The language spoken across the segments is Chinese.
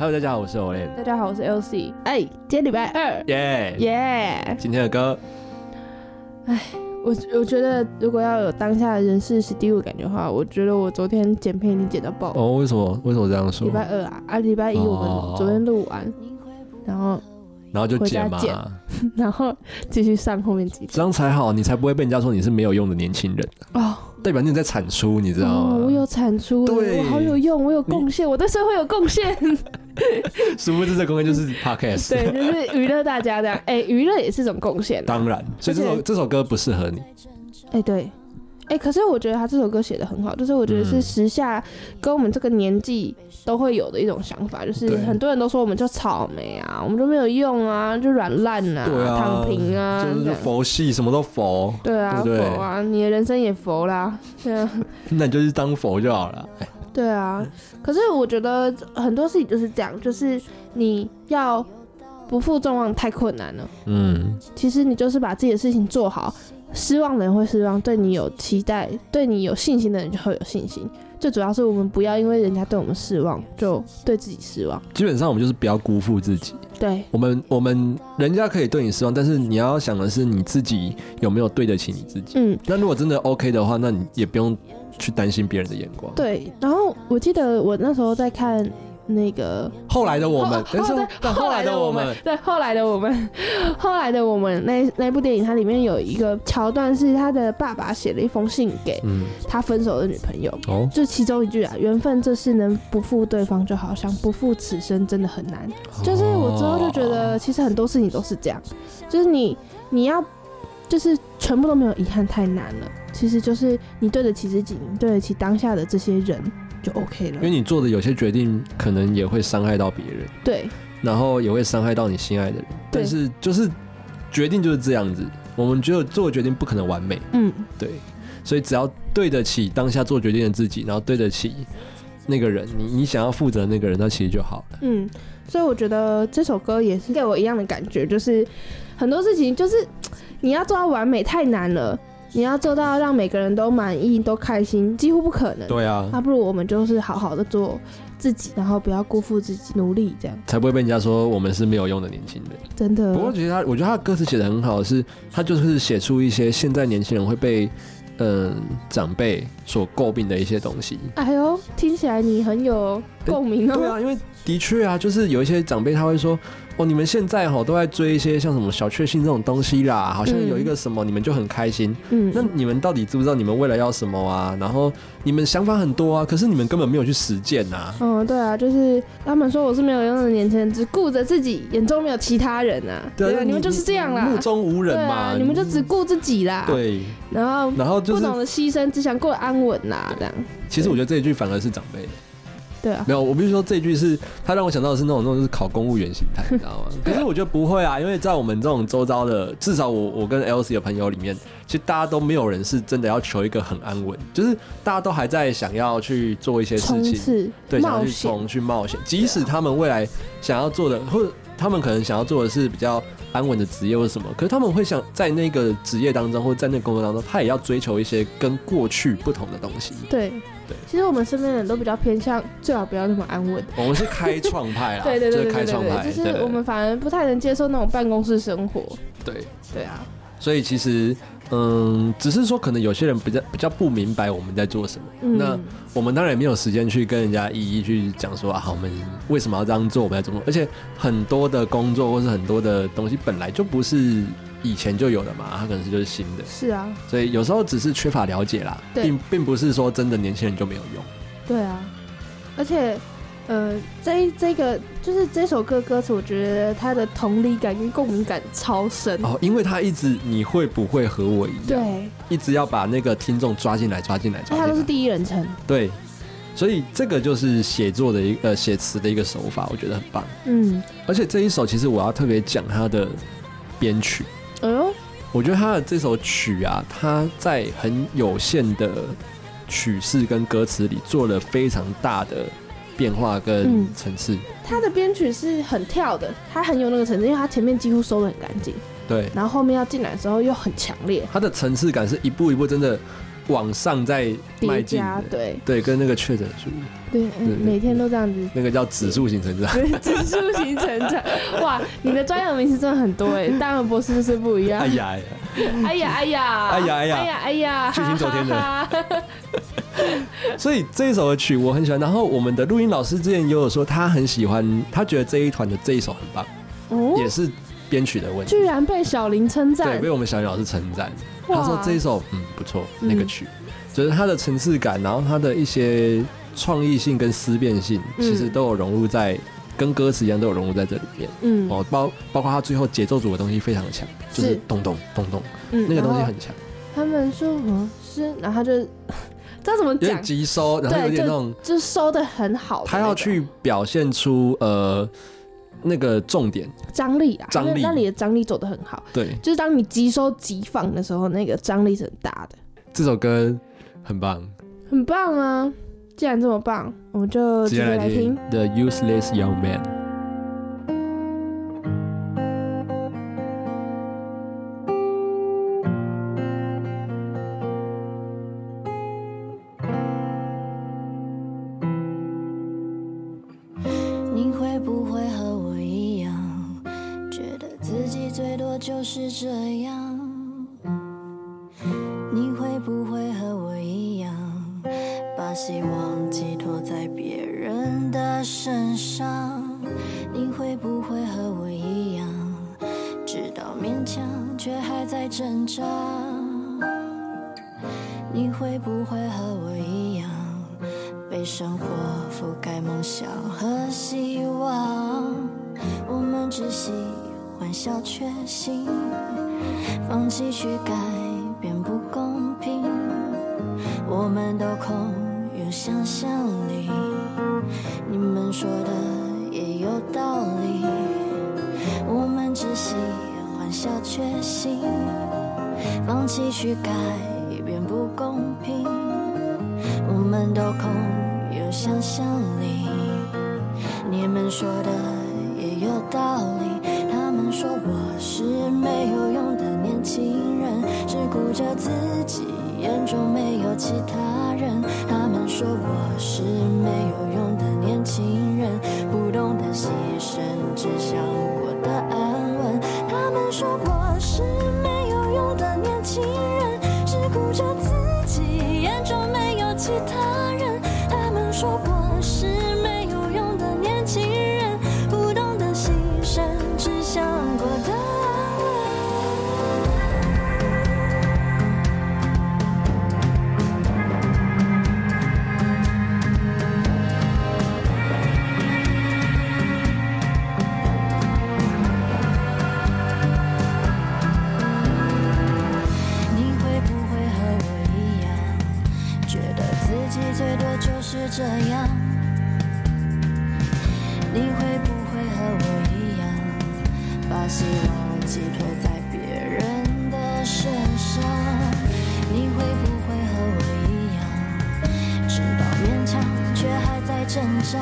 Hello，大家好，我是 Olen。大家好，我是 LC。哎，今天礼拜二，耶耶！今天的歌，哎我我觉得如果要有当下的人事史蒂夫感觉的话，我觉得我昨天剪片已经剪到爆。哦，为什么？为什么这样说礼？拜二啊，啊，礼拜一我哦们昨天录完，然后然后就剪嘛 然后继续上后面几集。这样才好，你才不会被人家说你是没有用的年轻人，哦，代表你在产出，你知道吗？哦，我有产出，对我好有用，我有贡献，我对社会有贡献。殊不知这贡献就是 podcast。对，就是娱乐大家这样。哎，娱乐也是一种贡献。当然，所以这首这首歌不适合你。哎，对，哎，可是我觉得他这首歌写的很好，就是我觉得是嗯时下跟我们这个年纪都会有的一种想法，就是很多人都说我们就草莓啊，我们就没有用啊，就软烂啊，躺平啊，就是佛系，什么都佛，对啊，对不对佛啊，你的人生也佛啦，对啊，那你就是当佛就好了。哎对啊。可是我觉得很多事情就是这样，就是你要不负众望太困难了。嗯，其实你就是把自己的事情做好，失望的人会失望，对你有期待、对你有信心的人就会有信心。最主要是我们不要因为人家对我们失望，就对自己失望。基本上我们就是不要辜负自己。对我们我们人家可以对你失望，但是你要想的是你自己有没有对得起你自己。嗯，那如果真的 OK 的话，那你也不用去担心别人的眼光。对。然后我记得我那时候在看那个后来的我们，但是后对后来的我们，对，后来的我们，后来的我们那那部电影，它里面有一个桥段是他的爸爸写了一封信给嗯，他分手的女朋友，哦，就其中一句啊，缘分这事能不负对方就好，像不负此生真的很难。就是我之后就觉得，其实很多事情都是这样，就是你你要就是全部都没有遗憾太难了，其实就是你对得起自己，你对得起当下的这些人就 OK 了因为。你做的有些决定，可能也会伤害到别人，对然后也会伤害到你心爱的人。对但是就是决定就是这样子，我们只有做决定不可能完美，嗯，对，所以只要对得起当下做决定的自己，然后对得起那个人，你你想要负责的那个人，那其实就好了。嗯，所以我觉得这首歌也是给我一样的感觉，就是很多事情就是你要做到完美太难了，你要做到让每个人都满意、都开心，几乎不可能。对啊，那不如我们就是好好的做自己，然后不要辜负自己，努力这样，才不会被人家说我们是没有用的年轻人。真的。不过，觉得他，我觉得他的歌词写的很好，是他就是写出一些现在年轻人会被嗯长辈所诟病的一些东西。哎呦，听起来你很有共鸣哦。对啊，因为的确啊，就是有一些长辈他会说，哦，你们现在哈都在追一些像什么小确幸这种东西啦，好像嗯有一个什么你们就很开心。嗯，那你们到底知不知道你们未来要什么啊？然后你们想法很多啊，可是你们根本没有去实践呐。嗯，对啊，就是他们说我是没有用的年轻人，只顾着自己，眼中没有其他人啊。对啊，你们就是这样啦。目中无人嘛，啊，你们就只顾自己啦。。对，然后然后就是不懂得牺牲，只想过得安稳啦，这样。其实我觉得这一句反而是长辈。对啊，没有，我必须说这句是他让我想到的是那种那种就是考公务员心态，你知道吗？可是我觉得不会啊，因为在我们这种周遭的，至少我我跟 L C 的朋友里面，其实大家都没有人是真的要求一个很安稳，就是大家都还在想要去做一些事情，对，想要，去冲去冒险，即使他们未来想要做的，或者他们可能想要做的是比较安稳的职业或者什么，可是他们会想在那个职业当中或者在那个工作当中，他也要追求一些跟过去不同的东西。对对其实我们身边的人都比较偏向，最好不要那么安稳。我们是开创派啦，对对对就是对对对开创派，对，就是我们反而不太能接受那种办公室生活。对对。对啊，所以其实，嗯，只是说可能有些人比较比较不明白我们在做什么。嗯，那我们当然也没有时间去跟人家一一去讲说啊，我们为什么要这样做，我们要怎么做。而且很多的工作或是很多的东西本来就不是以前就有的嘛，它可能是就是新的。是啊，所以有时候只是缺乏了解啦，并并不是说真的年轻人就没有用。对啊，而且。呃，这这个就是这首歌歌词，我觉得它的同理感跟共鸣感超深。哦，因为他一直你会不会和我一样，对，一直要把那个听众抓进来，抓进来，抓它都是。第一人称。对，所以这个就是写作的一呃写词的一个手法，我觉得很棒。嗯，而且这一首其实我要特别讲它的编曲，哎呦，我觉得他的这首曲啊，他在很有限的曲式跟歌词里做了非常大的变化跟嗯层次。他的编曲是很跳的，他很有那个层次，因为他前面几乎收的很干净，对，然后后面要进来的时候又很强烈。他的层次感是一步一步真的往上在迈叠进的，加对对，跟那个确诊数，对，嗯每天都这样子。那个叫指数型成长。对，指数型成长，哇！你的专有名词真的很多哎，大文博士就是不一样。哎呀，哎呀哎呀，哎呀哎呀哎呀哎呀，剧情走天的哈哈哈 所以这一首的曲我很喜欢。然后我们的录音老师之前也有说，他很喜欢，他觉得这一团的这一首很棒，哦，也是编曲的问题居。然被小林称赞对，被，我们小林老师称赞。他说这一首嗯不错，嗯那个曲就是它的层次感，然后它的一些创意性跟思辨性，嗯其实都有融入在。跟歌词一样，都有融入在这里面嗯哦，包包括他最后节奏组的东西非常的强，就是是咚咚咚咚，嗯那个东西。很强，他们说我是，然后他就有点讲，急收，然后对有点那种就收的很好的那种。他要去表现出呃那个重点，张力啊，张力那那里的张力走的很好，对，就是当你急收急放的时候，那个张力是很大的，这首歌很棒，很棒啊！既然这么棒，我们就直接下来来听听。The Useless Young Man。己最多就是这样？你会不会和我一样，把希望寄托在别人的身上？你会不会和我一样，知道勉强却还在挣扎？你会不会和我一样？被生活覆盖梦想和希望，我们只喜欢小确幸，放弃去改变不公平。我们都空有想象力，你们说的也有道理。我们只喜欢小确幸，放弃去改变不公平。我们都空有想象力，你们说的也有道理。说我是没有用的年轻人，只顾着自己，眼中没有其他多就是这样？你会不会和我一样，把希望寄托在别人的身上？你会不会和我一样，知道勉强却还在挣扎？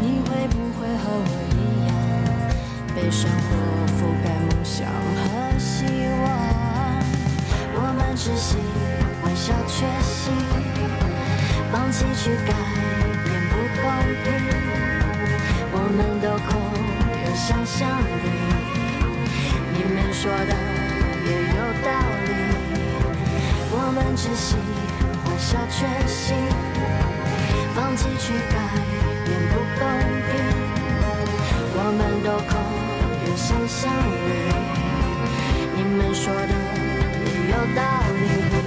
你会不会和我一样，被生活覆盖梦想和希望？我们只喜欢小确幸，放弃去改变不公平。我们都空有想象力，你们说的也有道理。我们只喜欢小确幸，放弃去改变不公平。我们都空有想象力，你们说的也有道理